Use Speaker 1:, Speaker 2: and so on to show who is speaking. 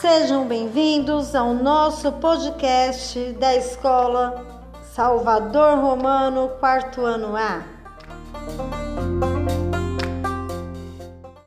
Speaker 1: Sejam bem-vindos ao nosso podcast da Escola Salvador Romano, quarto ano A.